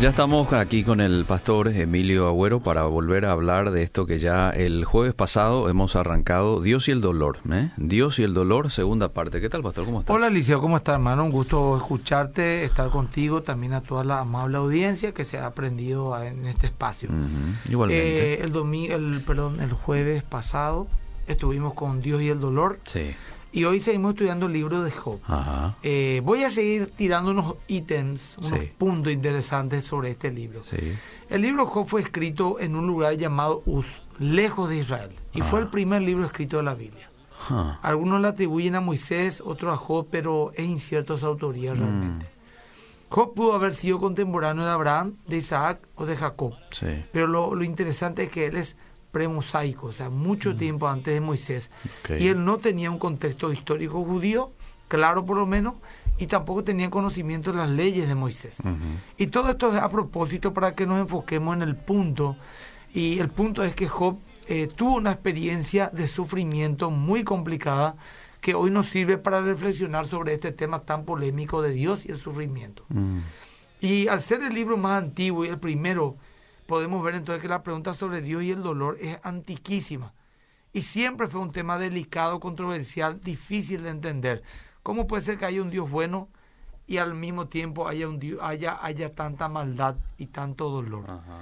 Ya estamos aquí con el pastor Emilio Agüero para volver a hablar de esto que ya el jueves pasado hemos arrancado, Dios y el dolor. ¿eh? Dios y el dolor, segunda parte. ¿Qué tal, pastor? ¿Cómo estás? Hola, Alicia, ¿cómo estás, hermano? Un gusto escucharte, estar contigo, también a toda la amable audiencia que se ha aprendido en este espacio. Igualmente. Eh, el, domingo, el, perdón, el jueves pasado estuvimos con Dios y el dolor. Sí. Y hoy seguimos estudiando el libro de Job. Ajá. Eh, voy a seguir tirando unos ítems, unos Sí. puntos interesantes sobre este libro. Sí. El libro de Job fue escrito en un lugar llamado Uz, lejos de Israel. Y fue Ah. el primer libro escrito de la Biblia. Algunos le atribuyen a Moisés, otros a Job, pero es incierto su autoría realmente. Job pudo haber sido contemporáneo de Abraham, de Isaac o de Jacob. sí. Pero lo, lo interesante es que él es premosaico, o sea, mucho tiempo antes de Moisés. Y él no tenía un contexto histórico judío, claro por lo menos, y tampoco tenía conocimiento de las leyes de Moisés. Y todo esto es a propósito para que nos enfoquemos en el punto. Y el punto es que Job eh, tuvo una experiencia de sufrimiento muy complicada que hoy nos sirve para reflexionar sobre este tema tan polémico de Dios y el sufrimiento. Mm. Y al ser el libro más antiguo y el primero, podemos ver entonces que la pregunta sobre Dios y el dolor es antiquísima. Y siempre fue un tema delicado, controversial, difícil de entender. ¿Cómo puede ser que haya un Dios bueno y al mismo tiempo haya, un Dios, haya, haya tanta maldad y tanto dolor? Ajá.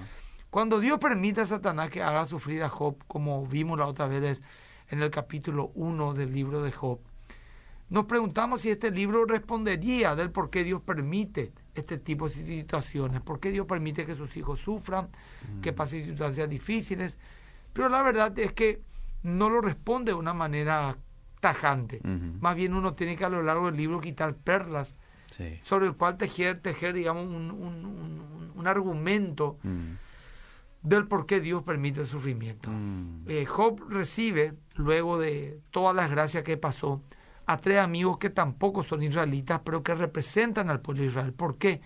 Cuando Dios permite a Satanás que haga sufrir a Job, como vimos la otra vez en el capítulo 1 del libro de Job, nos preguntamos si este libro respondería del por qué Dios permite este tipo de situaciones, por qué Dios permite que sus hijos sufran, que pasen situaciones difíciles. Pero la verdad es que no lo responde de una manera tajante. Más bien uno tiene que a lo largo del libro quitar perlas Sí. sobre el cual tejer, tejer digamos, un, un- un- un argumento Mm. del por qué Dios permite el sufrimiento. Mm. Eh, Job recibe, luego de todas las gracias que pasó, a tres amigos que tampoco son israelitas, pero que representan al pueblo de Israel. ¿Por qué?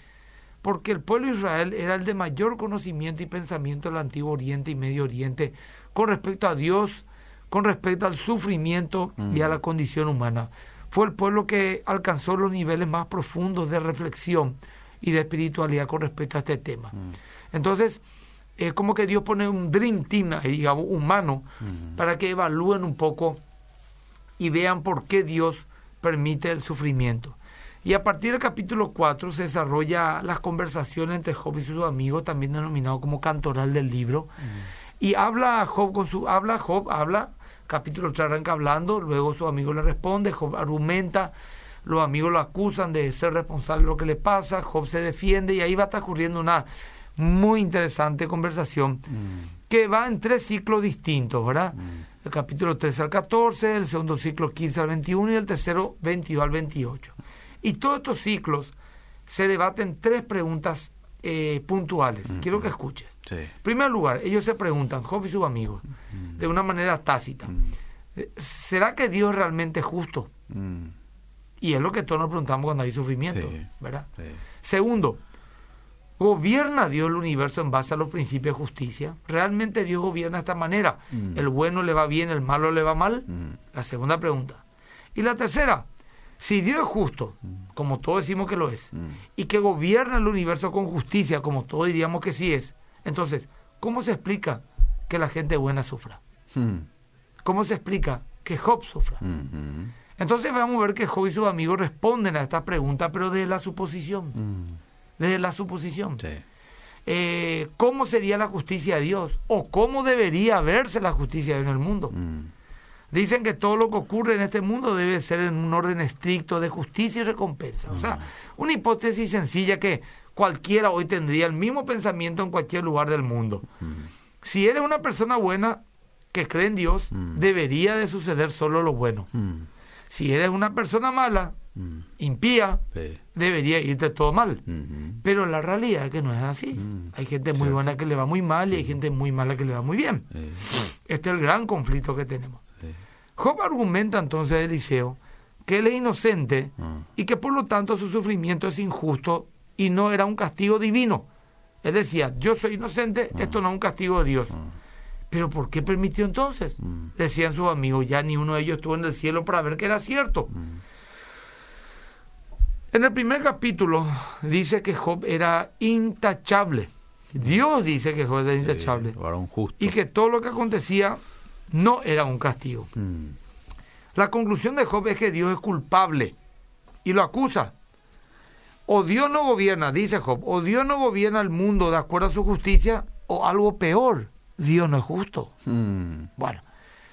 Porque el pueblo de Israel era el de mayor conocimiento y pensamiento del Antiguo Oriente y Medio Oriente con respecto a Dios, con respecto al sufrimiento y a la condición humana. Fue el pueblo que alcanzó los niveles más profundos de reflexión y de espiritualidad con respecto a este tema. Entonces, es como que Dios pone un dream team, digamos, humano, para que evalúen un poco y vean por qué Dios permite el sufrimiento. Y a partir del capítulo 4 se desarrolla las conversaciones entre Job y sus amigos, también denominado como cantoral del libro. Y habla Job con su habla Job habla, capítulo 3 arranca hablando, luego su amigo le responde, Job argumenta, los amigos lo acusan de ser responsable de lo que le pasa, Job se defiende y ahí va transcurriendo una muy interesante conversación que va en tres ciclos distintos, ¿verdad? El capítulo 13 al 14, el segundo ciclo 15 al 21 y el tercero 22 al 28. Y todos estos ciclos se debaten tres preguntas eh, puntuales. Quiero que escuches. Sí. En primer lugar, ellos se preguntan, Job y sus amigos, de una manera tácita, eh, ¿será que Dios es realmente justo? Mm. Y es lo que todos nos preguntamos cuando hay sufrimiento, Sí. ¿verdad? Sí. Segundo, ¿gobierna Dios el universo en base a los principios de justicia? ¿Realmente Dios gobierna de esta manera? Mm. ¿El bueno le va bien, el malo le va mal? Mm. La segunda pregunta. Y la tercera, si Dios es justo, como todos decimos que lo es, Mm. y que gobierna el universo con justicia, como todos diríamos que sí es, entonces, ¿cómo se explica que la gente buena sufra? Mm. ¿Cómo se explica que Job sufra? Mm. Entonces vamos a ver que Job y sus amigos responden a esta pregunta, pero desde la suposición. Mm. Desde la suposición. Sí. Eh, ¿Cómo sería la justicia de Dios? ¿O cómo debería verse la justicia en el mundo? Mm. Dicen que todo lo que ocurre en este mundo debe ser en un orden estricto de justicia y recompensa. O sea, una hipótesis sencilla que cualquiera hoy tendría el mismo pensamiento en cualquier lugar del mundo. Si eres una persona buena que cree en Dios, Mm. debería de suceder solo lo bueno. Mm. Si eres una persona mala, Mm. impía, Sí. debería irte todo mal. Mm. Pero la realidad es que no es así. Mm, Hay gente muy cierto. buena que le va muy mal y hay gente muy mala que le va muy bien. Este es el gran conflicto que tenemos. Job argumenta entonces Eliseo que él es inocente Ah. y que por lo tanto su sufrimiento es injusto y no era un castigo divino. Él decía, yo soy inocente, esto no es un castigo de Dios. Pero ¿por qué permitió entonces? Mm. Decían sus amigos, ya ni uno de ellos estuvo en el cielo para ver que era cierto. En el primer capítulo dice que Job era intachable. Dios dice que Job era intachable. Justo. Y que todo lo que acontecía no era un castigo. Mm, La conclusión de Job es que Dios es culpable y lo acusa. O Dios no gobierna, dice Job, o Dios no gobierna el mundo de acuerdo a su justicia, o algo peor, Dios no es justo. mm, Bueno,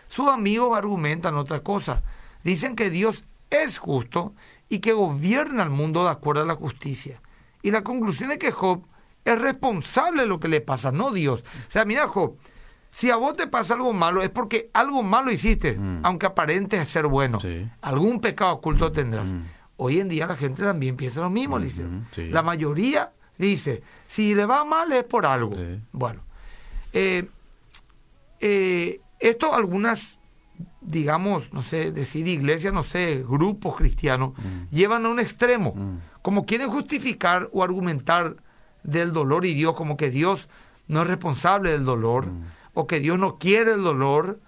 sus amigos argumentan otra cosa. Dicen que Dios es justo y que gobierna el mundo de acuerdo a la justicia. Y la conclusión es que Job es responsable de lo que le pasa, no Dios. O sea, mira Job, si a vos te pasa algo malo es porque algo malo hiciste, Mm. aunque aparentes ser bueno. Sí. Algún pecado oculto tendrás. Mm. Hoy en día la gente también piensa lo mismo. Ujú, sí. La mayoría dice, si le va mal es por algo. Sí. Bueno, eh, eh, esto algunas, digamos, no sé, decir iglesias, no sé, grupos cristianos, llevan a un extremo, Mm. como quieren justificar o argumentar del dolor y Dios, como que Dios no es responsable del dolor, o que Dios no quiere el dolor,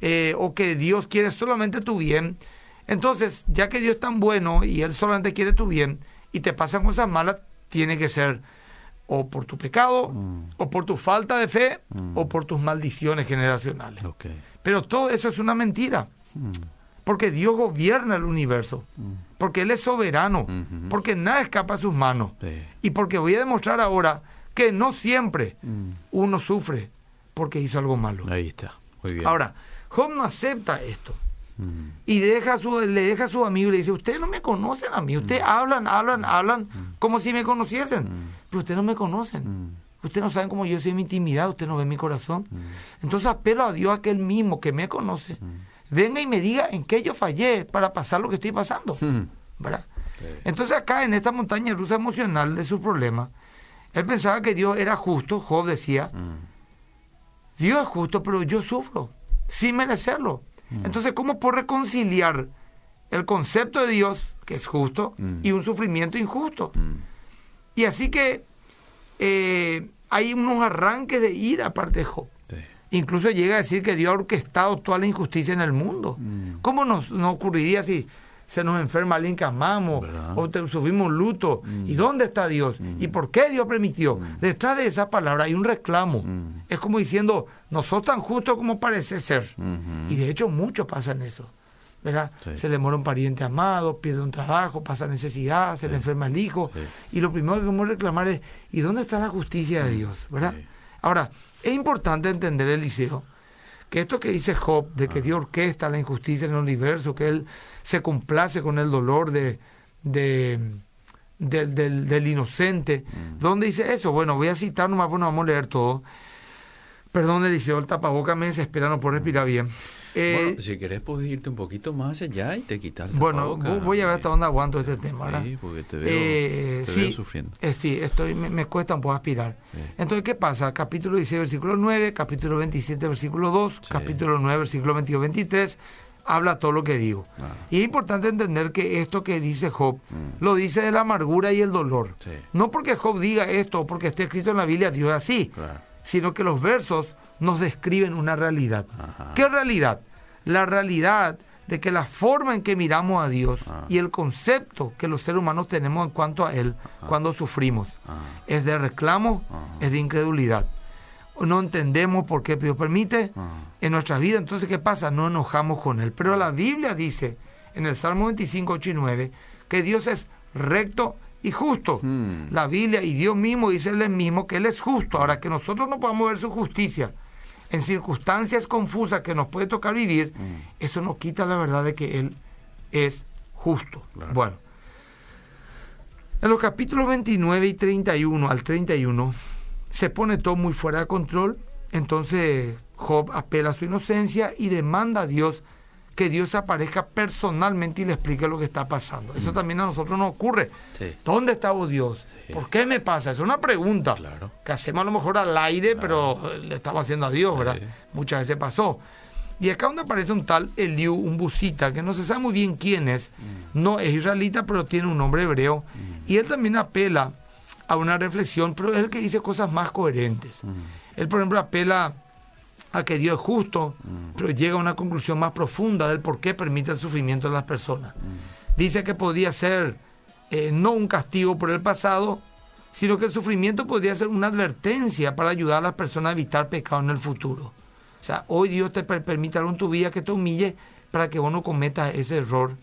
eh, o que Dios quiere solamente tu bien. Entonces, ya que Dios es tan bueno y Él solamente quiere tu bien, y te pasan cosas malas, tiene que ser o por tu pecado, Mm. o por tu falta de fe, Mm. o por tus maldiciones generacionales. Pero todo eso es una mentira, Mm, porque Dios gobierna el universo, mm, porque Él es soberano, Ujú. porque nada escapa a sus manos, sí. y porque voy a demostrar ahora que no siempre Mm, uno sufre porque hizo algo malo. Ahí está. Muy bien. Ahora, Job no acepta esto. Mm, Y deja su, le deja a su amigo y le dice, ustedes no me conocen a mí, ustedes hablan, hablan, hablan como si me conociesen, pero ustedes no me conocen. Mm, Ustedes no saben cómo yo soy mi intimidad, ustedes no ven mi corazón. mm, Entonces apelo a Dios, aquel mismo que me conoce, venga y me diga en qué yo fallé para pasar lo que estoy pasando. mm. ¿verdad? Sí. Entonces acá en esta montaña rusa emocional de su problema, él pensaba que Dios era justo, Job decía, Mm, Dios es justo, pero yo sufro, sin merecerlo. Entonces, ¿cómo puedo reconciliar el concepto de Dios, que es justo, Mm. y un sufrimiento injusto? mm, Y así que eh, hay unos arranques de ira aparte de Job. sí. Incluso llega a decir que Dios ha orquestado toda la injusticia en el mundo. Mm. ¿Cómo nos, nos ocurriría si se nos enferma alguien que amamos ¿Verdad? o te- sufrimos un luto? Mm. ¿Y dónde está Dios? ¿Y por qué Dios permitió? Detrás de esa palabra hay un reclamo. Mm. Es como diciendo, no sos tan justo como parece ser. Ujú. Y de hecho mucho pasa en eso. ¿Verdad? Sí. Se le muere un pariente amado, pierde un trabajo, pasa necesidad, se le enferma el hijo. Sí. Y lo primero que vamos a reclamar es, ¿y dónde está la justicia de Dios? ¿verdad? Ahora, es importante entender, Eliseo, que esto que dice Job, de que Dios orquesta la injusticia en el universo, que Él se complace con el dolor de, de- del, del- del inocente, Mm. ¿dónde dice eso? Bueno, voy a citar nomás, pues no vamos a leer todo. Perdón, Eliseo, el tapaboca me desespera, no puedo respirar bien. Eh, Bueno, si querés puedes irte un poquito más allá y te quitas bueno, voy a ver hasta dónde aguanto este tema, ¿verdad? Sí, porque te veo, Eh, te sí, veo sufriendo. eh, sí, estoy, me, me cuesta un poco aspirar. Entonces, ¿qué pasa? Capítulo 16, versículo 9, capítulo 27, versículo 2, Sí. capítulo 9, versículo 22, 23, habla todo lo que digo. Ah. Y es importante entender que esto que dice Job, Mm. lo dice de la amargura y el dolor. Sí. No porque Job diga esto porque esté escrito en la Biblia, Dios es así, Claro. sino que los versos nos describen una realidad. Ajá. ¿Qué realidad? La realidad de que la forma en que miramos a Dios Ah. y el concepto que los seres humanos tenemos en cuanto a Él cuando sufrimos Ah. es de reclamo, es de incredulidad. No entendemos por qué Dios permite Ah. en nuestra vida, entonces ¿qué pasa? No enojamos con Él. Pero la Biblia dice en el Salmo 25, 8 y 9 que Dios es recto y justo. Hmm. La Biblia y Dios mismo dice Él mismo que Él es justo. Ahora que nosotros no podamos ver su justicia en circunstancias confusas que nos puede tocar vivir, Mm. eso no quita la verdad de que Él es justo. Claro. Bueno, en los capítulos 29 y 31 al 31 se pone todo muy fuera de control, entonces Job apela a su inocencia y demanda a Dios que Dios aparezca personalmente y le explique lo que está pasando. Eso también a nosotros nos ocurre. Mm. Sí. ¿Dónde está vos Dios? Sí. ¿Por qué me pasa? Es una pregunta Claro. que hacemos a lo mejor al aire, pero eh, le estamos haciendo a Dios, ¿verdad? Sí. Muchas veces pasó. Y acá donde aparece un tal Eliú, un busita, que no se sabe muy bien quién es, Mm. no es israelita, pero tiene un nombre hebreo, y él también apela a una reflexión, pero es el que dice cosas más coherentes. Mm. Él, por ejemplo, apela a que Dios es justo, Mm. pero llega a una conclusión más profunda del por qué permite el sufrimiento de las personas. Mm. Dice que podría ser eh, no un castigo por el pasado, sino que el sufrimiento podría ser una advertencia para ayudar a las personas a evitar pecado en el futuro. O sea, hoy Dios te permite algo en tu vida que te humille para que vos no cometas ese error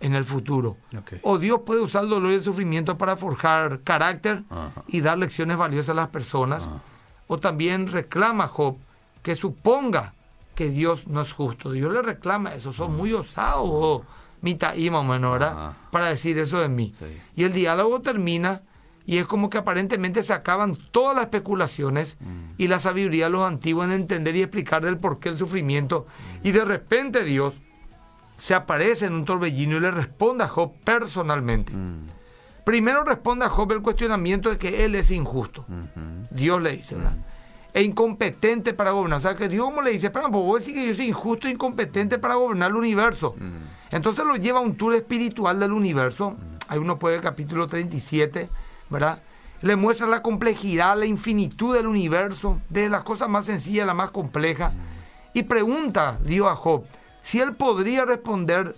en el futuro. O Dios puede usar el dolor y el sufrimiento para forjar carácter y dar lecciones valiosas a las personas. O también reclama Job que suponga que Dios no es justo. Dios le reclama eso. Son muy osados, mitad y ¿verdad? Para decir eso de mí. Y el diálogo termina y es como que aparentemente se acaban todas las especulaciones y la sabiduría de los antiguos en entender y explicar del por qué el sufrimiento. Y de repente Dios se aparece en un torbellino y le responde a Job personalmente. Primero responde a Job el cuestionamiento de que él es injusto. Dios le dice, ¿verdad? E incompetente para gobernar. O sea, que Dios como le dice, pero vos decís que yo soy injusto e incompetente para gobernar el universo. Entonces lo lleva a un tour espiritual del universo. Ahí uno puede el capítulo 37 ¿verdad? Le muestra la complejidad, la infinitud del universo, de las cosas más sencillas a la más compleja. Y pregunta Dios a Job si él podría responder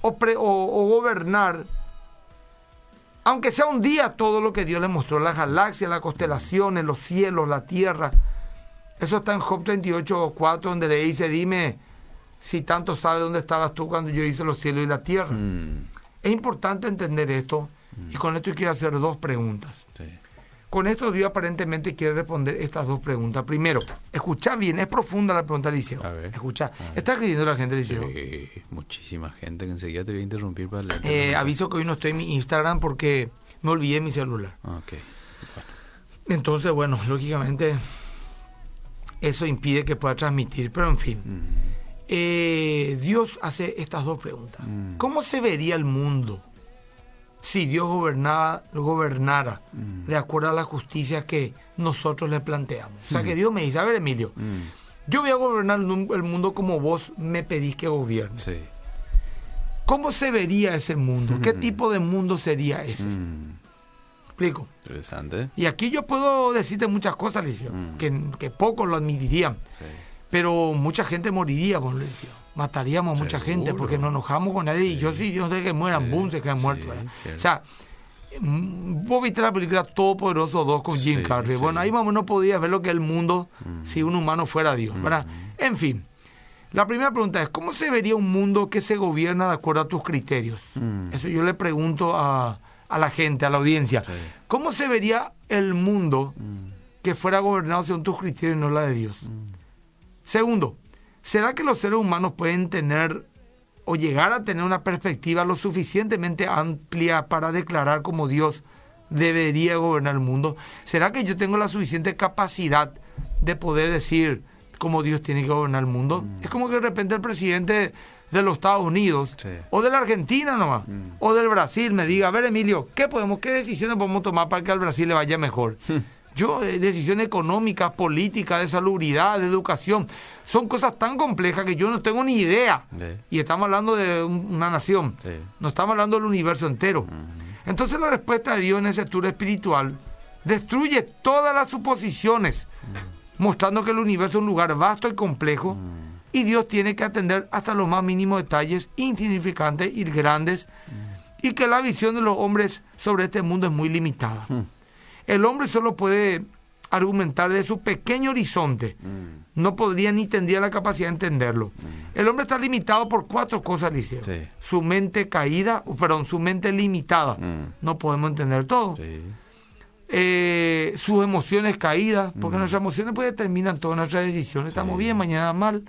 o, o, gobernar, aunque sea un día, todo lo que Dios le mostró, las galaxias, las constelaciones, los cielos, la tierra. Eso está en Job 38, 4, donde le dice, dime si tanto sabes dónde estabas tú cuando yo hice los cielos y la tierra. Mm. Es importante entender esto y con esto quiero hacer dos preguntas. Con esto Dios aparentemente quiere responder estas dos preguntas. Primero, escucha bien, es profunda la pregunta, Liceo. Escucha, ¿está escribiendo la gente, Liceo? Sí, muchísima gente que enseguida te voy a interrumpir para leer. Eh, aviso que hoy no estoy en mi Instagram porque me olvidé mi celular. Entonces, bueno, lógicamente eso impide que pueda transmitir, pero en fin. Eh, Dios hace estas dos preguntas. Mm. ¿Cómo se vería el mundo si Dios gobernaba, gobernara mm. de acuerdo a la justicia que nosotros le planteamos. O sea, que. Dios me dice, a ver, Emilio, yo voy a gobernar el mundo como vos me pedís que gobierne. ¿Cómo se vería ese mundo? ¿Qué tipo de mundo sería ese? ¿Explico? Interesante. Y aquí yo puedo decirte muchas cosas, Licio, que, que pocos lo admitirían. Pero mucha gente moriría, vos le mataríamos a mucha gente porque nos enojamos con nadie y yo sí, yo sé que mueran, boom, se quedan muertos. o sea, mm, vos viste la película Todopoderoso 2 con Jim Carrey. Bueno, ahí más o menos podías ver lo que es el mundo mm. si un humano fuera Dios, ¿verdad? Mm. En fin, la primera pregunta es, ¿cómo se vería un mundo que se gobierna de acuerdo a tus criterios? Eso yo le pregunto a, a, la gente, a la audiencia. ¿Cómo se vería el mundo que fuera gobernado según tus criterios y no la de Dios? Segundo, ¿Será que los seres humanos pueden tener o llegar a tener una perspectiva lo suficientemente amplia para declarar como Dios debería gobernar el mundo? ¿Será que yo tengo la suficiente capacidad de poder decir cómo Dios tiene que gobernar el mundo? Mm. Es como que de repente el presidente de los Estados Unidos o de la Argentina nomás mm. o del Brasil me diga, a ver Emilio, ¿qué podemos, qué decisiones podemos tomar para que al Brasil le vaya mejor? Yo, eh, decisiones económicas, políticas, de salubridad, de educación, son cosas tan complejas que yo no tengo ni idea. Y estamos hablando de una nación, no estamos hablando del universo entero. Entonces la respuesta de Dios en ese tour espiritual destruye todas las suposiciones, mostrando que el universo es un lugar vasto y complejo, y Dios tiene que atender hasta los más mínimos detalles, insignificantes y grandes, y que la visión de los hombres sobre este mundo es muy limitada. El hombre solo puede argumentar de su pequeño horizonte. Mm. No podría ni tendría la capacidad de entenderlo. Mm. El hombre está limitado por cuatro cosas, dice. Su mente caída, perdón, su mente limitada. Mm. No podemos entender todo. Eh, sus emociones caídas, porque nuestras emociones pues determinan todas nuestras decisiones. Estamos bien, mañana mal.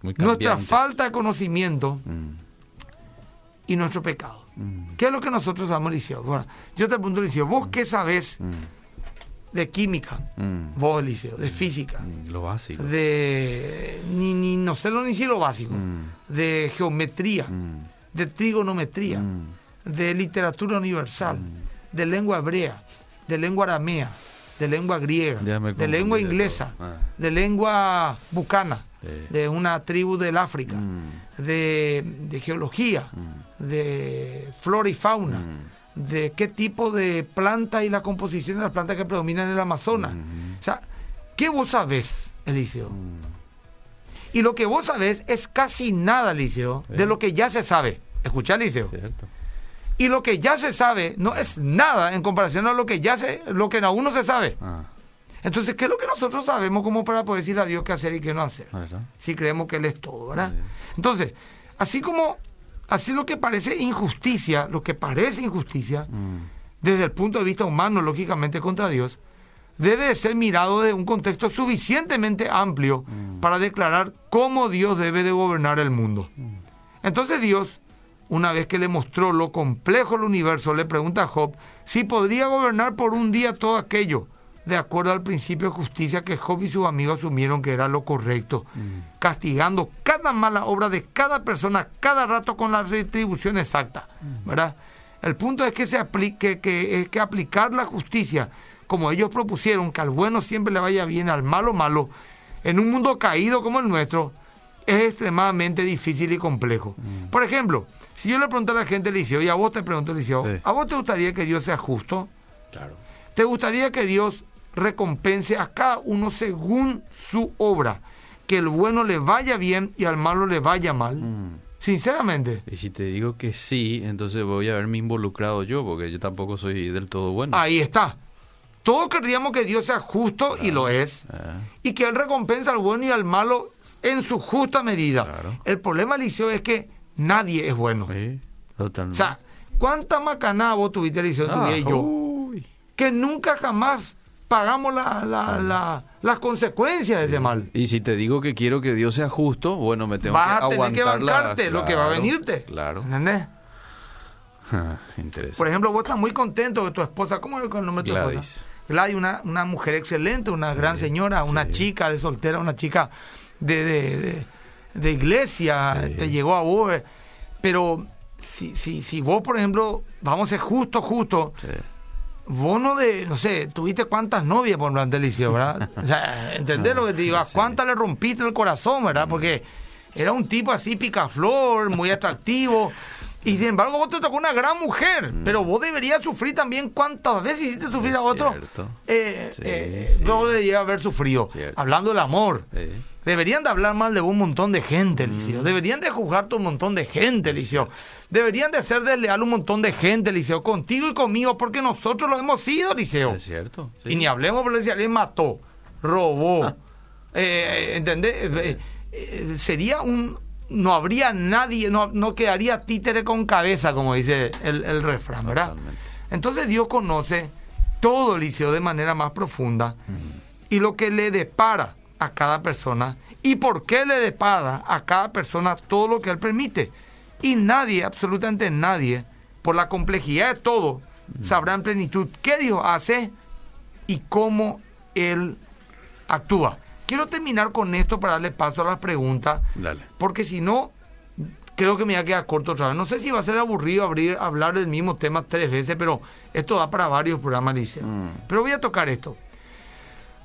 Nuestra falta de conocimiento y nuestro pecado. Mm. ¿Qué es lo que nosotros sabemos, Liceo? Bueno, yo te pregunto, Liceo, ¿vos qué sabés mm. de química? Mm. Vos, Liceo, de física. Lo básico. De, ni, ni no sé ni si lo básico. De geometría, de trigonometría, de literatura universal, de lengua hebrea, de lengua aramea, de lengua griega, de lengua inglesa, ah. de lengua bucana, de una tribu del África, de, de, geología, de flora y fauna, mm. de qué tipo de planta y la composición de las plantas que predominan en el Amazonas. O sea, ¿qué vos sabés, Eliseo? Mm. Y lo que vos sabés es casi nada, Eliseo, de lo que ya se sabe. Escucha, Eliseo. Y lo que ya se sabe no es nada en comparación a lo que ya se, lo que aún no se sabe. Ah, Entonces, ¿qué es lo que nosotros sabemos como para poder decirle a Dios qué hacer y qué no hacer? ¿verdad? Si creemos que Él es todo, ¿verdad? Entonces, así como, así lo que parece injusticia, lo que parece injusticia, Mm, desde el punto de vista humano, lógicamente contra Dios, debe de ser mirado desde un contexto suficientemente amplio para declarar cómo Dios debe de gobernar el mundo. Entonces Dios, una vez que le mostró lo complejo del universo, le pregunta a Job si podría gobernar por un día todo aquello, de acuerdo al principio de justicia que Job y sus amigos asumieron que era lo correcto, castigando cada mala obra de cada persona cada rato con la retribución exacta, ¿verdad? El punto es que se aplique, que, es que aplicar la justicia, como ellos propusieron, que al bueno siempre le vaya bien, al malo malo, en un mundo caído como el nuestro, es extremadamente difícil y complejo. Por ejemplo, si yo le pregunto a la gente, Liceo, y a vos te pregunto, Liceo, Sí. ¿a vos te gustaría que Dios sea justo? Claro. ¿Te gustaría que Dios recompense a cada uno según su obra? Que el bueno le vaya bien y al malo le vaya mal. Mm. Sinceramente. Y si te digo que sí, entonces voy a haberme involucrado yo, porque yo tampoco soy del todo bueno. Ahí está. Todos querríamos que Dios sea justo y lo es. Ah, Y que Él recompensa al bueno y al malo en su justa medida. Claro. El problema, Eliseo, es que nadie es bueno. sí, O totalmente. sea, ¿cuánta macanada vos tuviste, tu Ah, y yo? uy. Que nunca jamás pagamos la- la- la- las consecuencias de ese mal. Y si te digo que quiero que Dios sea justo, bueno, me tengo Vas que a tener que aguantar la- bancarte lo que va a Claro, venirte. Claro. ¿Entendés? Interesante. Por ejemplo, vos estás muy contento de tu esposa. ¿Cómo es el nombre de tu Gladys. esposa? Gladys, una, una mujer excelente, una gran señora, una sí. chica de soltera, una chica de, de, de- de iglesia, Sí. te llegó a vos. eh. Pero si, si, si vos, por ejemplo, vamos a ser justo, justo, Sí. vos no de, no sé, tuviste cuántas novias por durante el liceo, ¿verdad? O sea, ¿entendés lo que te digo? ¿A Sí. cuántas le rompiste el corazón, verdad? Porque era un tipo así picaflor, muy atractivo. Y sin embargo, vos te tocó una gran mujer, pero vos deberías sufrir también cuántas veces hiciste sufrir Es a otro. cierto. Eh, Sí, eh, sí. Vos deberías haber sufrido. Cierto. Hablando del amor. Sí. Deberían de hablar mal de un montón de gente, Liceo. Deberían de juzgarte un montón de gente, Liceo. Deberían de ser desleal un montón de gente, Liceo. Contigo y conmigo, porque nosotros lo hemos sido, Liceo. Es cierto. sí. Y ni hablemos, pero si alguien mató, robó. eh, ¿Entendés? Eh, eh, sería un... No habría nadie, no, no quedaría títere con cabeza, como dice el, el refrán, ¿verdad? Totalmente. Entonces Dios conoce todo liceo de manera más profunda y lo que le depara a cada persona y por qué le depara a cada persona todo lo que Él permite. Y nadie, absolutamente nadie, por la complejidad de todo, sabrá en plenitud qué Dios hace y cómo Él actúa. Quiero terminar con esto para darle paso a las preguntas, Dale. porque si no, creo que me va a quedar corto otra vez. No sé si va a ser aburrido abrir, hablar del mismo tema tres veces, pero esto da para varios programas, Liceo. Mm. Pero voy a tocar esto.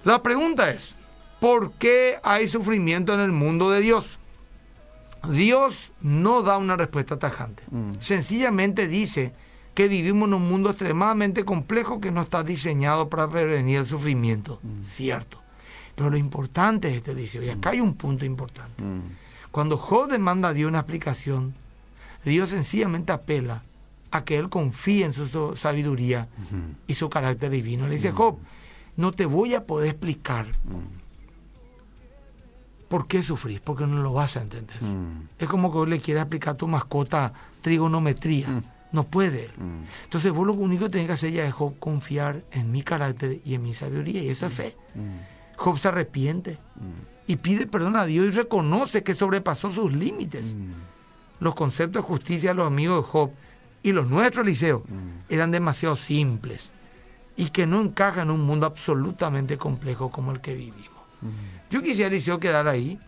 La pregunta es, ¿por qué hay sufrimiento en el mundo de Dios? Dios no da una respuesta tajante. Mm. Sencillamente dice que vivimos en un mundo extremadamente complejo que no está diseñado para prevenir el sufrimiento. Cierto. Pero lo importante es este dice, y acá hay un punto importante. Mm. Cuando Job demanda a Dios una explicación, Dios sencillamente apela a que él confíe en su sabiduría y su carácter divino. Le dice, Job, no te voy a poder explicar por qué sufrís, porque no lo vas a entender. Mm. Es como que vos le quieras explicar a tu mascota trigonometría. Mm. No puede. Mm. Entonces vos lo único que tenés que hacer ya es Job, confiar en mi carácter y en mi sabiduría, y eso es fe. Job se arrepiente y pide perdón a Dios y reconoce que sobrepasó sus límites. Los conceptos de justicia de los amigos de Job y los nuestros, Eliseo, Mm. eran demasiado simples y que no encajan en un mundo absolutamente complejo como el que vivimos. Yo quisiera, Eliseo, quedar ahí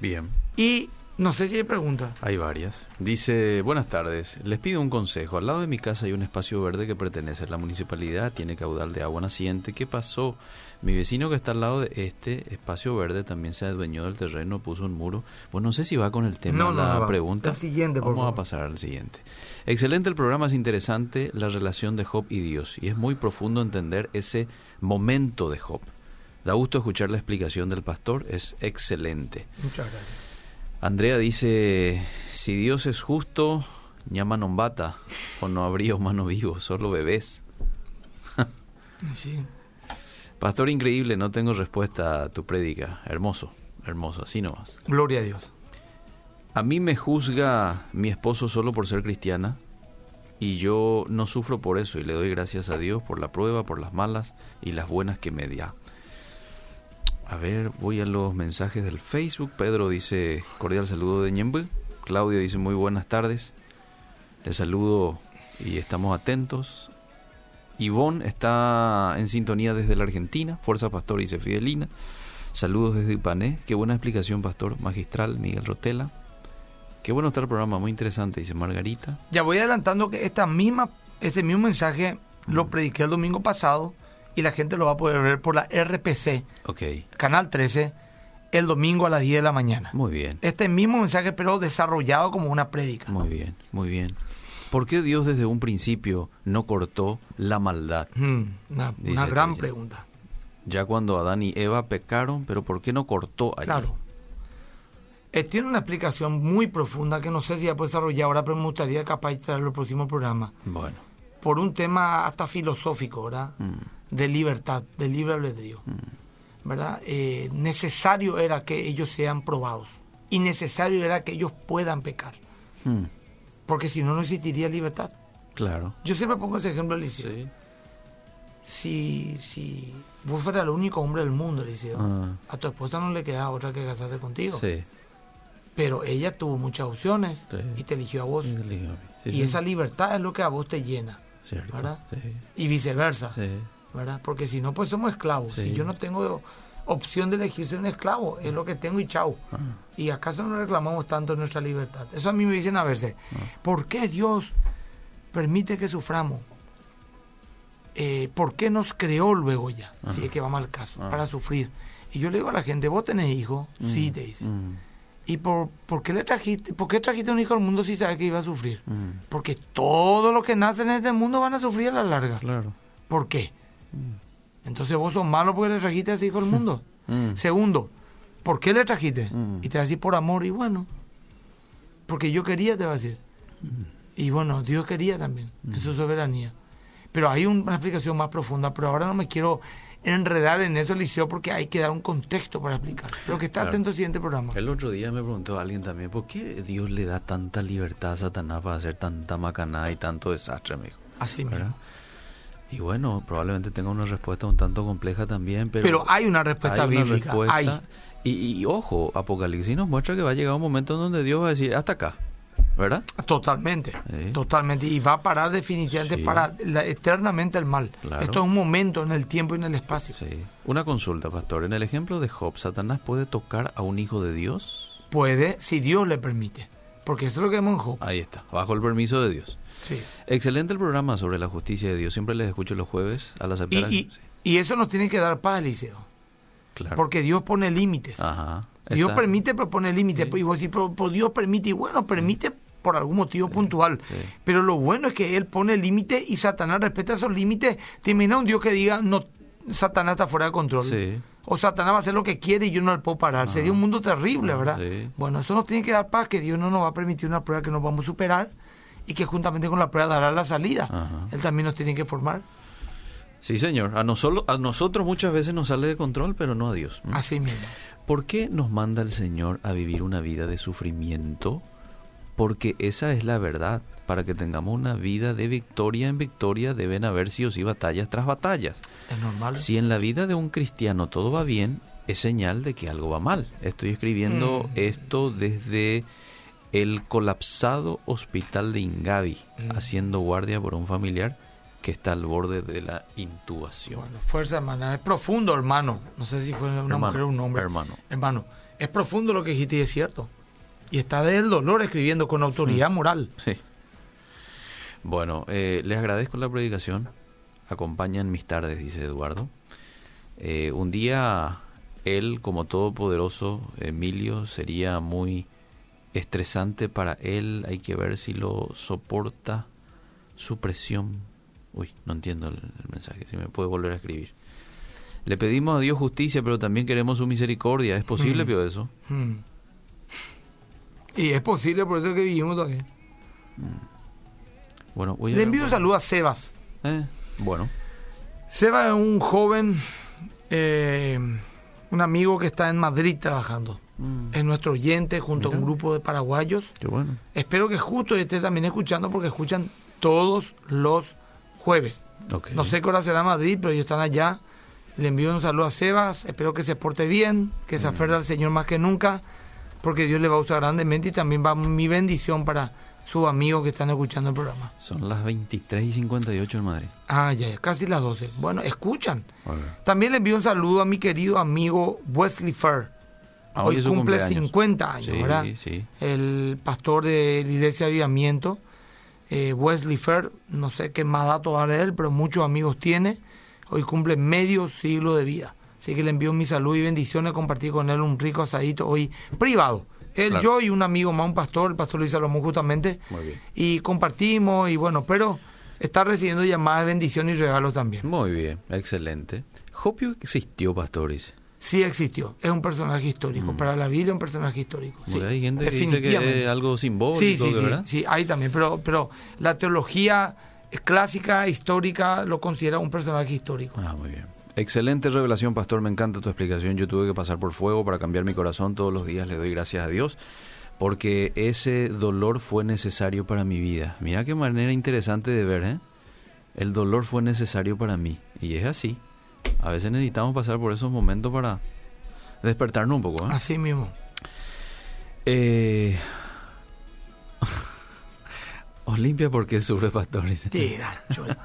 Bien. y no sé si hay preguntas. Hay varias. Dice, buenas tardes, les pido un consejo. Al lado de mi casa hay un espacio verde que pertenece a la municipalidad, tiene caudal de agua naciente. ¿Qué pasó? Mi vecino que está al lado de este espacio verde también se adueñó del terreno, puso un muro. Pues no sé si va con el tema No, no, la no pregunta. El siguiente, por Vamos a pasar al siguiente. Excelente el programa, es interesante la relación de Job y Dios. Y es muy profundo entender ese momento de Job. Da gusto escuchar la explicación del pastor, es excelente. Muchas gracias. Andrea dice, si Dios es justo, ñama nombata, o no habría humano vivo, solo bebés. Sí. Pastor increíble, no tengo respuesta a tu prédica. Hermoso, hermoso, así nomás. Gloria a Dios. A mí me juzga mi esposo solo por ser cristiana y yo no sufro por eso y le doy gracias a Dios por la prueba, por las malas y las buenas que me da. A ver, voy a los mensajes del Facebook. Pedro dice cordial saludo de Ñembe. Claudio dice muy buenas tardes. Le saludo y estamos atentos. Ivonne está en sintonía desde la Argentina. Fuerza Pastor dice Fidelina. Saludos desde Ipané. Qué buena explicación, Pastor. Magistral, Miguel Rotela. Qué bueno está el programa, muy interesante, dice Margarita. Ya voy adelantando que esta misma, ese mismo mensaje lo prediqué el domingo pasado y la gente lo va a poder ver por la RPC, Ok, Canal 13, el domingo a las 10 de la mañana. muy bien, Este mismo mensaje, pero desarrollado como una prédica. muy bien, muy bien. ¿Por qué Dios desde un principio no cortó la maldad? Mm, una gran pregunta. Ya cuando Adán y Eva pecaron, pero ¿por qué no cortó allí? Claro. Eh, tiene una explicación muy profunda que no sé si ya puede desarrollar ahora, pero me gustaría capaz de traerlo el próximo programa. Bueno, Por un tema hasta filosófico, ¿verdad? mm, De libertad, de libre albedrío. ¿Verdad? Eh, necesario era que ellos sean probados. Y necesario era que ellos puedan pecar. mm, Porque si no, no existiría libertad. claro. Yo siempre pongo ese ejemplo, Eliseo. Sí. Si, si vos fueras el único hombre del mundo, Eliseo, Ah. a tu esposa no le queda otra que casarse contigo. Sí. Pero ella tuvo muchas opciones Sí. y te eligió a vos. Sí, y esa libertad es lo que a vos te llena. Cierto. ¿verdad? Sí, Y viceversa. Porque si no, pues somos esclavos. Sí. Si yo no tengo opción de elegir ser un esclavo, es lo que tengo y chau. Ah, ¿Y acaso no reclamamos tanto nuestra libertad? Eso a mí me dicen a veces, Ah. ¿por qué Dios permite que suframos? Eh, ¿Por qué nos creó luego ya? Si es que vamos al caso, Ah. para sufrir. Y yo le digo a la gente, ¿vos tenés hijos? Sí, te dice. mm, ¿Y por, por, qué le trajiste, por qué trajiste un hijo al mundo si sabes que iba a sufrir? mm, Porque todos los que nacen en este mundo van a sufrir a la larga. Claro. ¿Por qué? Mm. Entonces vos sos malo porque le trajiste a ese hijo al mundo. Mm, Segundo, ¿por qué le trajiste? Mm. Y te va a decir por amor y bueno. Porque yo quería, te va a decir. Y bueno, Dios quería también. Eso es soberanía. Pero hay un- una explicación más profunda, pero ahora no me quiero enredar en eso, Liceo, porque hay que dar un contexto para explicar. Pero que está Claro. atento al siguiente programa. El otro día me preguntó alguien también, ¿por qué Dios le da tanta libertad a Satanás para hacer tanta macanada y tanto desastre, me dijo? Así mismo. Y bueno, probablemente tenga una respuesta un tanto compleja también, pero... Pero hay una respuesta hay una bíblica. respuesta. Hay. Y, y ojo, Apocalipsis nos muestra que va a llegar un momento en donde Dios va a decir, hasta acá, ¿verdad? Totalmente, Sí. totalmente. Y va a parar definitivamente Sí. para la- eternamente el mal. Claro. Esto es un momento en el tiempo y en el espacio. Sí. Una consulta, pastor. En el ejemplo de Job, ¿Satanás puede tocar a un hijo de Dios? Puede, si Dios le permite. Porque eso es lo que vemos en Job. Ahí está, bajo el permiso de Dios. Sí. Excelente el programa sobre la justicia de Dios. Siempre les escucho los jueves Y, aceptar. y, Sí, y eso nos tiene que dar paz, Eliseo. claro. Porque Dios pone límites. Ajá. Dios permite, pero pone límites. Sí. Y vos decís, pero, pero Dios permite. Y bueno, permite por algún motivo puntual. Pero lo bueno es que Él pone límites y Satanás respeta esos límites. Te imaginas un Dios que diga, no, Satanás está fuera de control. Sí. O Satanás va a hacer lo que quiere y yo no le puedo parar. Sería un mundo terrible, Ah, ¿verdad? sí. Bueno, eso nos tiene que dar paz, que Dios no nos va a permitir una prueba que nos vamos a superar y que juntamente con la prueba dará la salida. Ajá. Él también nos tiene que formar. Sí, señor. A, nosotros a nosotros muchas veces nos sale de control, pero no a Dios. Así mismo. ¿Por qué nos manda el Señor a vivir una vida de sufrimiento? Porque esa es la verdad. Para que tengamos una vida de victoria en victoria deben haber sí o sí batallas tras batallas. Es normal. Si en la vida de un cristiano todo va bien, es señal de que algo va mal. Estoy escribiendo Mm. esto desde el colapsado hospital de Ingavi, Mm. haciendo guardia por un familiar que está al borde de la intubación. Bueno, fuerza, hermana. Es profundo, hermano. No sé si fue una Hermano, mujer o un hombre. hermano. Hermano, es profundo lo que dijiste y es cierto. Y está del dolor escribiendo con autoridad moral. Sí. Bueno, eh, les agradezco la predicación. Acompañan mis tardes, dice Eduardo. Eh, un día él, como todopoderoso, Emilio, sería muy estresante para él. Hay que ver si lo soporta su presión. Uy, no entiendo el, el mensaje. Si me puede volver a escribir. Le pedimos a Dios justicia, pero también queremos su misericordia. ¿Es posible, Mm. Pio, eso? Hmm. Y es posible, por eso es que vivimos todavía. Bueno, voy a Le envío un saludo a Sebas. Eh, bueno. Sebas es un joven, eh, un amigo que está en Madrid trabajando. Mm, Es nuestro oyente junto a Mira. un grupo de paraguayos. qué bueno. Espero que justo esté también escuchando porque escuchan todos los jueves. Ok. No sé qué hora será Madrid, pero ellos están allá. Le envío un saludo a Sebas. Espero que se porte bien, que Mm. se aferre al Señor más que nunca, porque Dios le va a usar grandemente y también va mi bendición para sus amigos que están escuchando el programa. Son las 23 y 58 en Madrid. Ah, ya, ya, casi las 12. Bueno, escuchan. También le envío un saludo a mi querido amigo Wesley Fair. Ah, Hoy cumple cumpleaños. 50 años, Sí, ¿verdad? sí. El pastor de la Iglesia de Avivamiento, eh, Wesley Fair, no sé qué más datos daré de él, pero muchos amigos tiene. Hoy cumple medio siglo de vida. Así que le envío mi salud y bendiciones, compartir con él un rico asadito hoy privado. Él, Claro. yo y un amigo más, un pastor, el pastor Luis Salomón justamente, Muy bien. y compartimos y bueno, pero está recibiendo llamadas de bendición y regalos también. Muy bien, excelente. Hopio existió, pastores. Sí existió, es un personaje histórico. Para la Biblia, un personaje histórico. Sí, hay gente que dice que definitivamente. es algo simbólico, Sí, sí, sí, sí, hay también, pero, pero la teología clásica, histórica, lo considera un personaje histórico. Ah, muy bien. Excelente revelación, pastor. Me encanta tu explicación. Yo tuve que pasar por fuego para cambiar mi corazón. Todos los días le doy gracias a Dios porque ese dolor fue necesario para mi vida. Mira qué manera interesante de ver, ¿eh? El dolor fue necesario para mí. Y es así. A veces necesitamos pasar por esos momentos para despertarnos un poco, ¿eh? Así mismo. Eh... Olimpia, ¿por qué sufre, pastor? Dice. Tira, chula.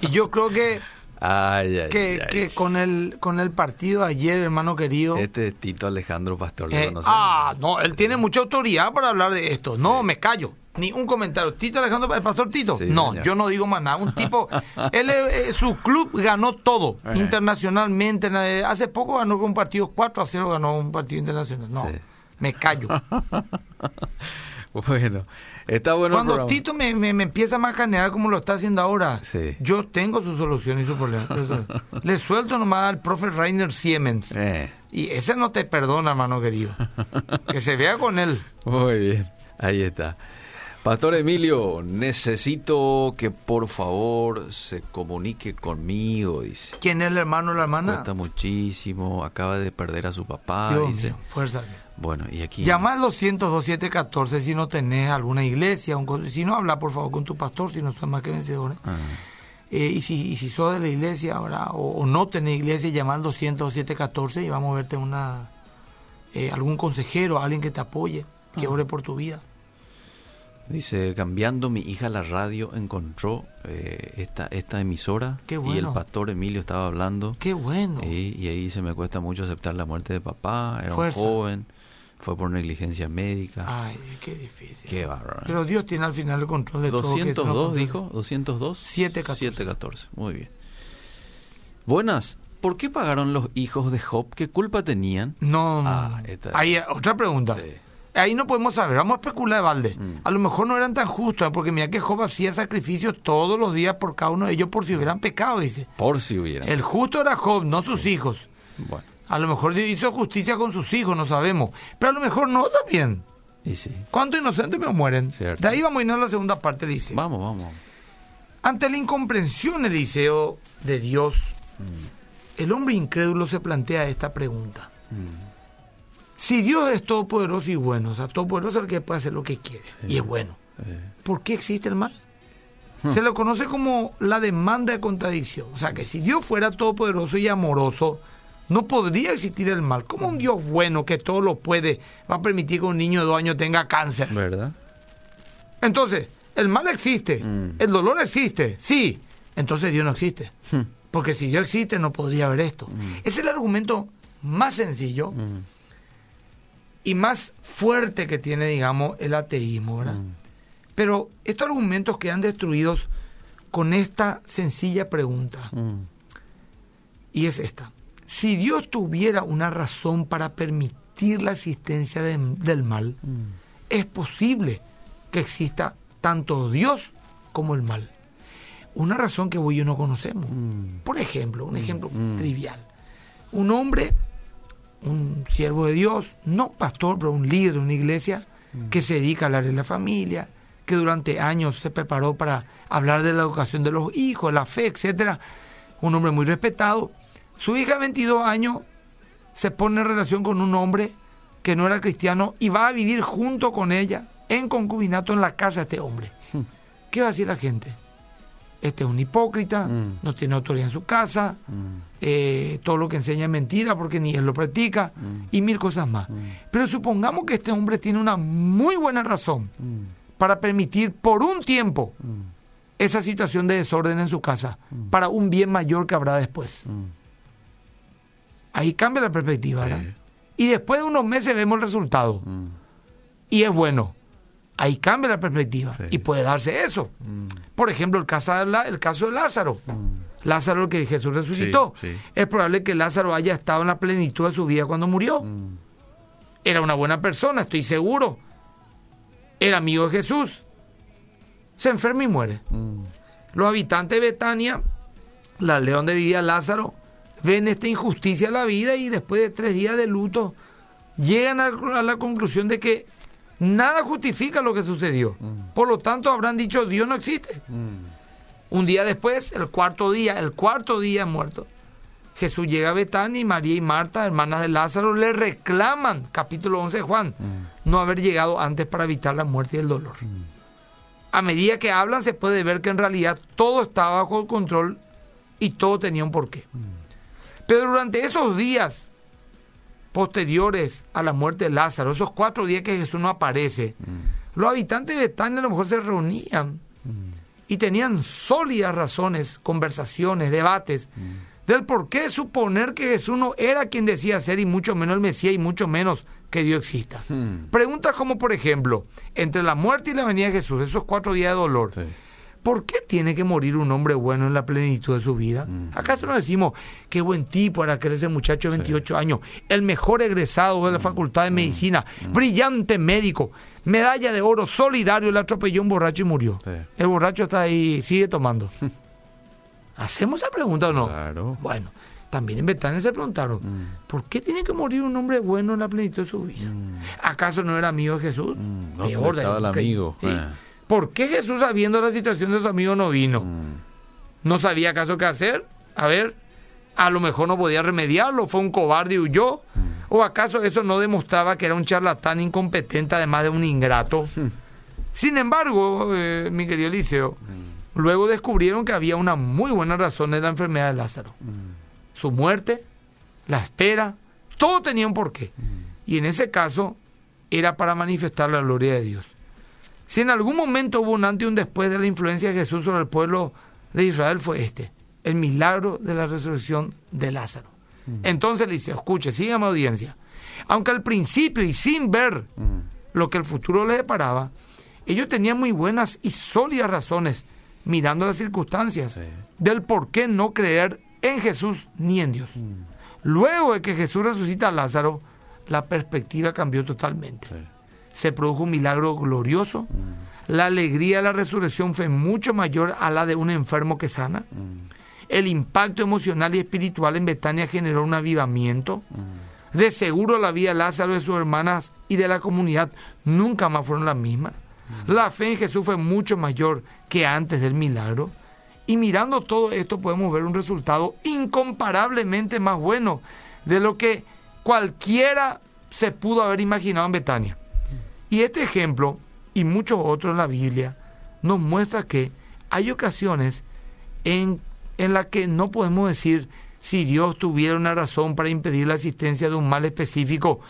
Y yo creo que, Ay, ay, que, ay. que con el con el partido de ayer, hermano querido. Este es Tito Alejandro Pastor, ¿lo eh, conocen? ah, no, él tiene mucha autoridad para hablar de esto. No, me callo. Ni un comentario. Tito Alejandro, el pastor Tito. Sí, no, señor. yo no digo más nada. Un tipo, él, eh, su club ganó todo Eh. internacionalmente. Eh, Hace poco ganó con un partido 4 a 0, ganó un partido internacional. No, Sí. me callo. Bueno, está bueno el Cuando programa. Tito me, me, me empieza a macanear como lo está haciendo ahora, Sí. yo tengo su solución y su problema. Le suelto nomás al profe Rainer Siemens. Eh, Y ese no te perdona, hermano querido. Que se vea con él. muy bien, ahí está. Pastor Emilio, necesito que por favor se comunique conmigo, dice. ¿Quién es el hermano o la hermana? Cuesta muchísimo, acaba de perder a su papá, Dios dice. mío, fuerza. Bueno, y aquí... Llama al 200-2714 si no tenés alguna iglesia. un si no, habla por favor con tu pastor si no son más que vencedores. Ah, Eh, y, si, y si sos de la iglesia ahora o, o no tenés iglesia, llama al 200-2714 y vamos a verte una, eh, algún consejero, alguien que te apoye, que Ah. ore por tu vida. dice, cambiando mi hija la radio encontró eh, esta, esta emisora Qué y el pastor Emilio estaba hablando. Qué bueno. Y, y ahí se me cuesta mucho aceptar la muerte de papá, era Fuerza. un joven, fue por negligencia médica. Ay, qué difícil. Qué bárbaro. Pero Dios tiene al final el control de todo. que eso no 202 controla. dijo, 202. 714. 714, muy bien. Buenas, ¿por qué pagaron los hijos de Job? ¿Qué culpa tenían? No. Ah, esta- Ahí, otra pregunta. Sí. Ahí no podemos saber, vamos a especular, Valde. Mm. A lo mejor no eran tan justos, ¿eh? porque mira que Job hacía sacrificios todos los días por cada uno de ellos por si hubieran pecado, dice. Por si hubiera. El justo era Job, no sus hijos. Bueno, A lo mejor Dios hizo justicia con sus hijos, no sabemos. Pero a lo mejor no también. y sí. ¿Cuántos inocentes me mueren? Cierto. De ahí vamos a ir a la segunda parte, dice. Vamos, vamos. Ante la incomprensión, Eliseo, de Dios, Mm. el hombre incrédulo se plantea esta pregunta. Mm. Si Dios es todopoderoso y bueno, o sea, todopoderoso es el que puede hacer lo que quiere, y es bueno, ¿por qué existe el mal? Hmm. Se lo conoce como la demanda de contradicción. O sea, que si Dios fuera todopoderoso y amoroso, no podría existir el mal. ¿Cómo un Dios bueno que todo lo puede va a permitir que un niño de dos años tenga cáncer? ¿Verdad? Entonces, el mal existe, Mm. el dolor existe, sí. Entonces Dios no existe. Hmm. Porque si Dios existe, no podría haber esto. Es el argumento más sencillo Mm. y más fuerte que tiene, digamos, el ateísmo, ¿verdad? Mm. Pero estos argumentos quedan destruidos con esta sencilla pregunta, Mm. y es esta. Si Dios tuviera una razón para permitir la existencia de- del mal, Mm. es posible que exista tanto Dios como el mal. Una razón que vos y yo no conocemos. Mm. Por ejemplo, un ejemplo Mm. trivial. Un hombre, un siervo de Dios, no pastor, pero un líder de una iglesia, que se dedica a hablar de la familia, que durante años se preparó para hablar de la educación de los hijos, la fe, etcétera, un hombre muy respetado. Su hija de 22 años se pone en relación con un hombre que no era cristiano y va a vivir junto con ella en concubinato en la casa de este hombre. Hmm. ¿Qué va a decir la gente? Este es un hipócrita, hmm. no tiene autoridad en su casa, hmm. eh, todo lo que enseña es mentira porque ni él lo practica y mil cosas más. Pero supongamos que este hombre tiene una muy buena razón para permitir por un tiempo esa situación de desorden en su casa, para un bien mayor que habrá después. Ahí cambia la perspectiva, ¿verdad? Y después de unos meses vemos el resultado. Y es bueno ahí cambia la perspectiva y puede darse eso. Mm. Por ejemplo, el caso de, el caso de Lázaro. Mm. Lázaro, el que Jesús resucitó. Es probable que Lázaro haya estado en la plenitud de su vida cuando murió. Mm. Era una buena persona, estoy seguro. Era amigo de Jesús. Se enferma y muere. Los habitantes de Betania, la aldea donde vivía Lázaro, ven esta injusticia a la vida y después de tres días de luto llegan a la conclusión de que Nada justifica lo que sucedió. Mm. Por lo tanto, habrán dicho, Dios no existe. Mm. Un día después, el cuarto día, el cuarto día muerto, Jesús llega a Betania y María y Marta, hermanas de Lázaro, le reclaman, capítulo 11 de Juan, mm. no haber llegado antes para evitar la muerte y el dolor. A medida que hablan se puede ver que en realidad todo estaba bajo control y todo tenía un porqué. Pero durante esos días posteriores a la muerte de Lázaro, esos cuatro días que Jesús no aparece, mm. los habitantes de Betania a lo mejor se reunían mm. y tenían sólidas razones, conversaciones, debates, mm. del por qué suponer que Jesús no era quien decía ser y mucho menos el Mesías y mucho menos que Dios exista. Preguntas como, por ejemplo, entre la muerte y la venida de Jesús, esos cuatro días de dolor, ¿Por qué tiene que morir un hombre bueno en la plenitud de su vida? ¿Acaso no decimos qué buen tipo era aquel ese muchacho de 28 años, el mejor egresado de la Facultad de Medicina, brillante médico, medalla de oro, solidario, le atropelló un borracho y murió? El borracho está ahí, sigue tomando. ¿Hacemos esa pregunta o no? Claro. Bueno, también en Betania se preguntaron, ¿por qué tiene que morir un hombre bueno en la plenitud de su vida? ¿Acaso no era amigo de Jesús? Peor, estaba el amigo. ¿Por qué Jesús, sabiendo la situación de su amigo, no vino? ¿No sabía acaso qué hacer? A ver, a lo mejor no podía remediarlo, fue un cobarde y huyó. ¿O acaso eso no demostraba que era un charlatán incompetente, además de un ingrato? Sin embargo, eh, mi querido Eliseo, luego descubrieron que había una muy buena razón en la enfermedad de Lázaro. Su muerte, la espera, todo tenía un porqué. Y en ese caso era para manifestar la gloria de Dios. Si en algún momento hubo un antes y un después de la influencia de Jesús sobre el pueblo de Israel, fue este, el milagro de la resurrección de Lázaro. Mm. Entonces le dice, escuche, sígame audiencia. Aunque al principio y sin ver mm. lo que el futuro les deparaba, ellos tenían muy buenas y sólidas razones, mirando las circunstancias, del por qué no creer en Jesús ni en Dios. Mm. Luego de que Jesús resucita a Lázaro, la perspectiva cambió totalmente se produjo un milagro glorioso. La alegría de la resurrección fue mucho mayor a la de un enfermo que sana. El impacto emocional y espiritual en Betania generó un avivamiento. De seguro la vida de Lázaro, de sus hermanas y de la comunidad nunca más fueron las mismas. La fe en Jesús fue mucho mayor que antes del milagro. Y mirando todo esto podemos ver un resultado incomparablemente más bueno de lo que cualquiera se pudo haber imaginado en Betania. Y este ejemplo, y muchos otros en la Biblia, nos muestra que hay ocasiones en, en las que no podemos decir si Dios tuviera una razón para impedir la existencia de un mal específico,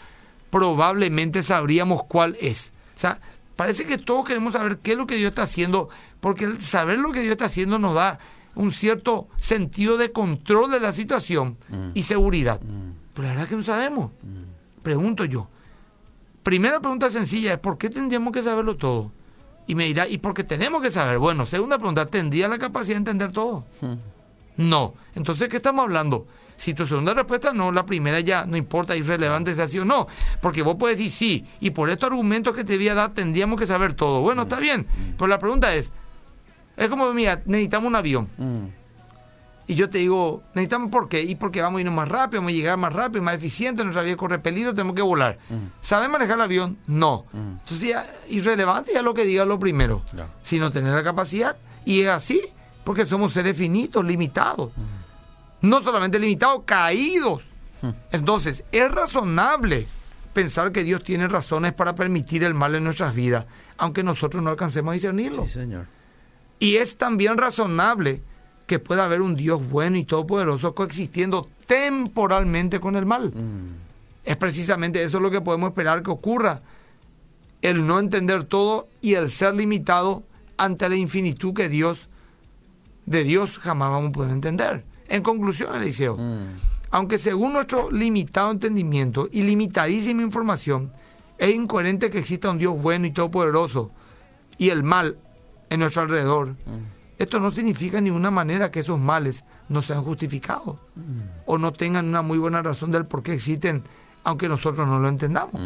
probablemente sabríamos cuál es. O sea, parece que todos queremos saber qué es lo que Dios está haciendo, porque saber lo que Dios está haciendo nos da un cierto sentido de control de la situación mm. y seguridad. Mm. Pero la verdad que no sabemos. Mm. Pregunto yo, primera pregunta sencilla es, ¿por qué tendríamos que saberlo todo? Y me dirá, ¿y por qué tenemos que saber? Bueno, segunda pregunta, ¿tendría la capacidad de entender todo? Hmm. No. Entonces, ¿qué estamos hablando? Si tu segunda respuesta no, la primera ya no importa, irrelevante si así o no. Porque vos puedes decir sí, y por estos argumentos que te voy a dar tendríamos que saber todo. Bueno, está bien, pero la pregunta es, es como, mira, necesitamos un avión. Hmm. Y yo te digo, necesitamos por qué, y porque vamos a ir más rápido, vamos a llegar más rápido, más eficiente, nuestra vida corre peligro, tenemos que volar. ¿Sabes manejar el avión? No. Entonces, ya, irrelevante ya lo que diga lo primero, si no tener la capacidad, y es así, porque somos seres finitos, limitados. No solamente limitados, caídos. Entonces, es razonable pensar que Dios tiene razones para permitir el mal en nuestras vidas, aunque nosotros no alcancemos a discernirlo. Sí, Señor. Y es también razonable que pueda haber un Dios bueno y todopoderoso coexistiendo temporalmente con el mal. Es precisamente eso lo que podemos esperar que ocurra. El no entender todo y el ser limitado ante la infinitud que Dios, de Dios jamás vamos a poder entender. En conclusión, Eliseo, aunque según nuestro limitado entendimiento y limitadísima información, es incoherente que exista un Dios bueno y todopoderoso y el mal en nuestro alrededor, esto no significa ni una manera que esos males no sean justificados o no tengan una muy buena razón del por qué existen, aunque nosotros no lo entendamos.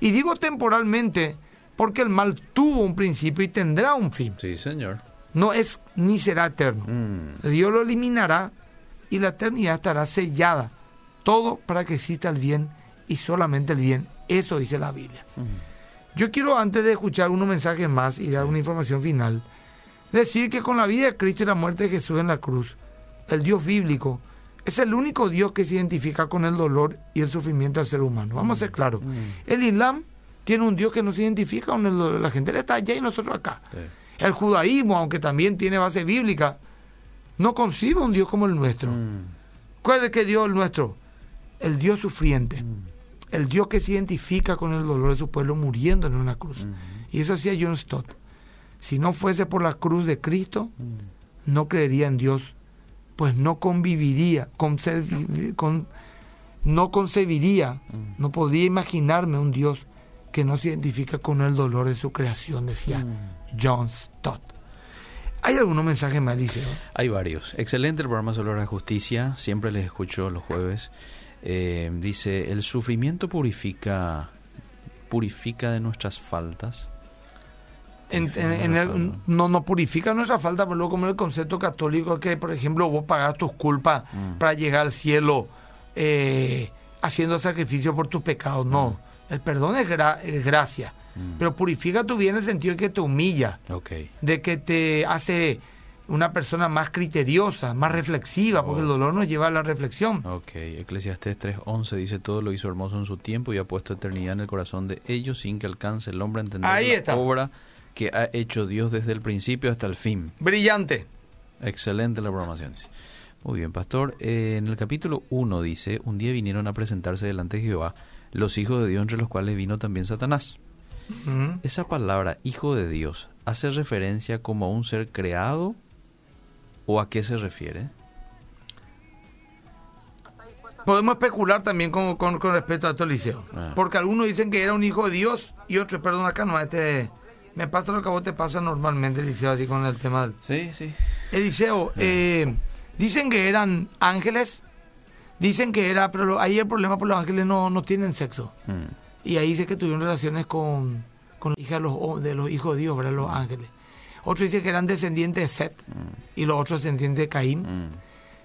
Y digo temporalmente porque el mal tuvo un principio y tendrá un fin. Sí, Señor. No es ni será eterno. Dios lo eliminará y la eternidad estará sellada. Todo para que exista el bien y solamente el bien. Eso dice la Biblia. Yo quiero, antes de escuchar unos mensajes más y dar una información final, decir que con la vida de Cristo y la muerte de Jesús en la cruz, el Dios bíblico es el único Dios que se identifica con el dolor y el sufrimiento del ser humano. Vamos a ser claros. El Islam tiene un Dios que no se identifica con el dolor. La gente le está allá y nosotros acá. El judaísmo, aunque también tiene base bíblica, no concibe un Dios como el nuestro. ¿Cuál es el que Dios el nuestro? El Dios sufriente. El Dios que se identifica con el dolor de su pueblo muriendo en una cruz. Y eso hacía John Stott. Si no fuese por la cruz de Cristo, no creería en Dios, pues no conviviría, con, no concebiría, no podría imaginarme un Dios que no se identifica con el dolor de su creación, decía John Stott. ¿Hay algunos mensajes más, Liceo? Hay varios. Excelente el programa sobre la justicia. Siempre les escucho los jueves. Eh, dice, el sufrimiento purifica, purifica de nuestras faltas. En, no, no purifica nuestra falta, pero luego como el concepto católico que, por ejemplo, vos pagás tus culpas para llegar al cielo eh, haciendo sacrificio por tus pecados. No, el perdón es, gracia, pero purifica tu bien en el sentido de que te humilla, de que te hace una persona más criteriosa, más reflexiva, porque el dolor nos lleva a la reflexión. Ok, Eclesiastés 3.11 dice, todo lo hizo hermoso en su tiempo y ha puesto eternidad en el corazón de ellos sin que alcance el hombre a entender la obra que ha hecho Dios desde el principio hasta el fin. Brillante. Excelente la programación. Muy bien, pastor. Eh, en el capítulo 1 dice, un día vinieron a presentarse delante de Jehová los hijos de Dios, entre los cuales vino también Satanás. Esa palabra, hijo de Dios, ¿hace referencia como a un ser creado o a qué se refiere? Podemos especular también con, con, respecto a esto, Eliseo. Ah. Porque algunos dicen que era un hijo de Dios y otros, perdón, acá no, este me pasa lo que a vos te pasa normalmente, Eliseo, así con el tema. Sí, sí. Eliseo, eh, dicen que eran ángeles, dicen que era, pero ahí el problema por los ángeles no, no tienen sexo. Mm. Y ahí dice que tuvieron relaciones con, con la hija de los, de los hijos de Dios, ¿verdad? Los ángeles. Otros dicen que eran descendientes de Seth mm. y los otros descendientes de Caín. Mm.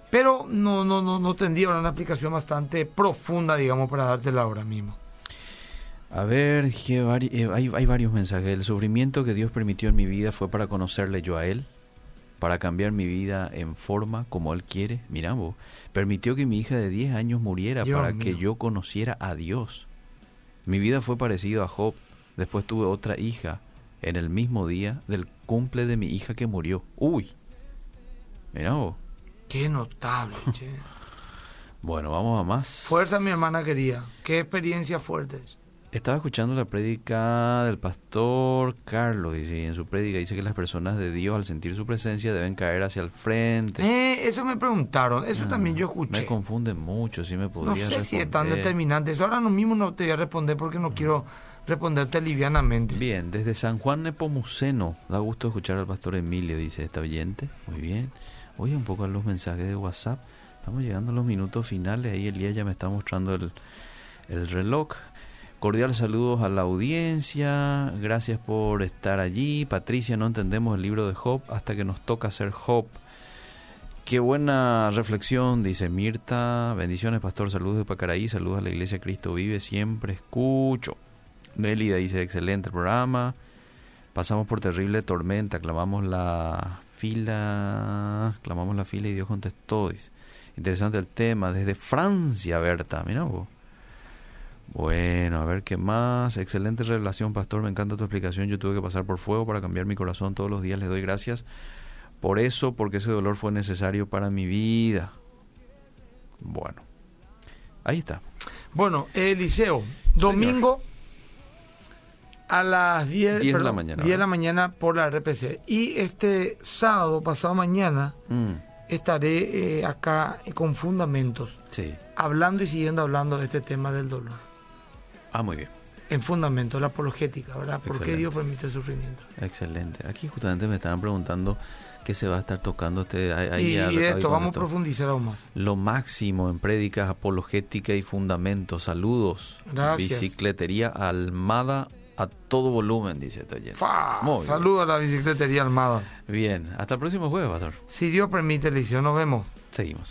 Pero no, no, no, no tendría una aplicación bastante profunda, digamos, para dártela ahora mismo. A ver, eh, hay, hay, varios mensajes. El sufrimiento que Dios permitió en mi vida fue para conocerle yo a Él, para cambiar mi vida en forma como Él quiere. Mira vos, permitió que mi hija de 10 años muriera para que yo conociera a Dios. Mi vida fue parecida a Job. Después tuve otra hija en el mismo día del cumple de mi hija que murió. Uy, mira vos. Qué notable, che. bueno, vamos a más. Fuerza, mi hermana querida. Qué experiencia fuertes. Estaba escuchando la prédica del pastor Carlos y en su prédica dice que las personas de Dios al sentir su presencia deben caer hacia el frente. Eh, eso me preguntaron, eso también yo escuché. Me confunde mucho, si me podría No sé si es tan determinante, eso ahora mismo no te voy a responder porque no quiero responderte livianamente. Bien, desde San Juan Nepomuceno, da gusto escuchar al pastor Emilio, dice esta oyente, muy bien. Oye un poco a los mensajes de WhatsApp, estamos llegando a los minutos finales, ahí Elías ya me está mostrando el, el reloj. Cordial saludos a la audiencia, gracias por estar allí. Patricia, no entendemos el libro de Job hasta que nos toca ser Job. Qué buena reflexión, dice Mirta. Bendiciones, pastor. Saludos de Pacaraí. Saludos a la iglesia Cristo Vive. Siempre escucho. Nélida dice, excelente programa. Pasamos por terrible tormenta. Clamamos la fila. Clamamos la fila y Dios contestó. Dice. Interesante el tema. Desde Francia, Berta. Mira vos. Bueno, a ver qué más. Excelente revelación, pastor. Me encanta tu explicación. Yo tuve que pasar por fuego para cambiar mi corazón. Todos los días le doy gracias por eso, porque ese dolor fue necesario para mi vida. Bueno, ahí está. Bueno, Eliseo, domingo a las 10, de la mañana. 10 de la mañana por la RPC. Y este sábado, pasado mañana, Mm, estaré eh, acá con fundamentos, sí. hablando y siguiendo hablando de este tema del dolor. Ah, muy bien. En fundamento, la apologética, ¿verdad? ¿Por qué. Dios permite el sufrimiento? Excelente. Aquí justamente me estaban preguntando qué se va a estar tocando usted ahí. y, y de esto vamos a profundizar aún más. Lo máximo en prédicas apologética y fundamentos. Saludos. Gracias. Bicicletería Almada a todo volumen, dice este oyente. Saludos a la bicicletería armada. Bien, hasta el próximo jueves, Pastor. Si Dios permite, Eliseo, nos vemos. Seguimos.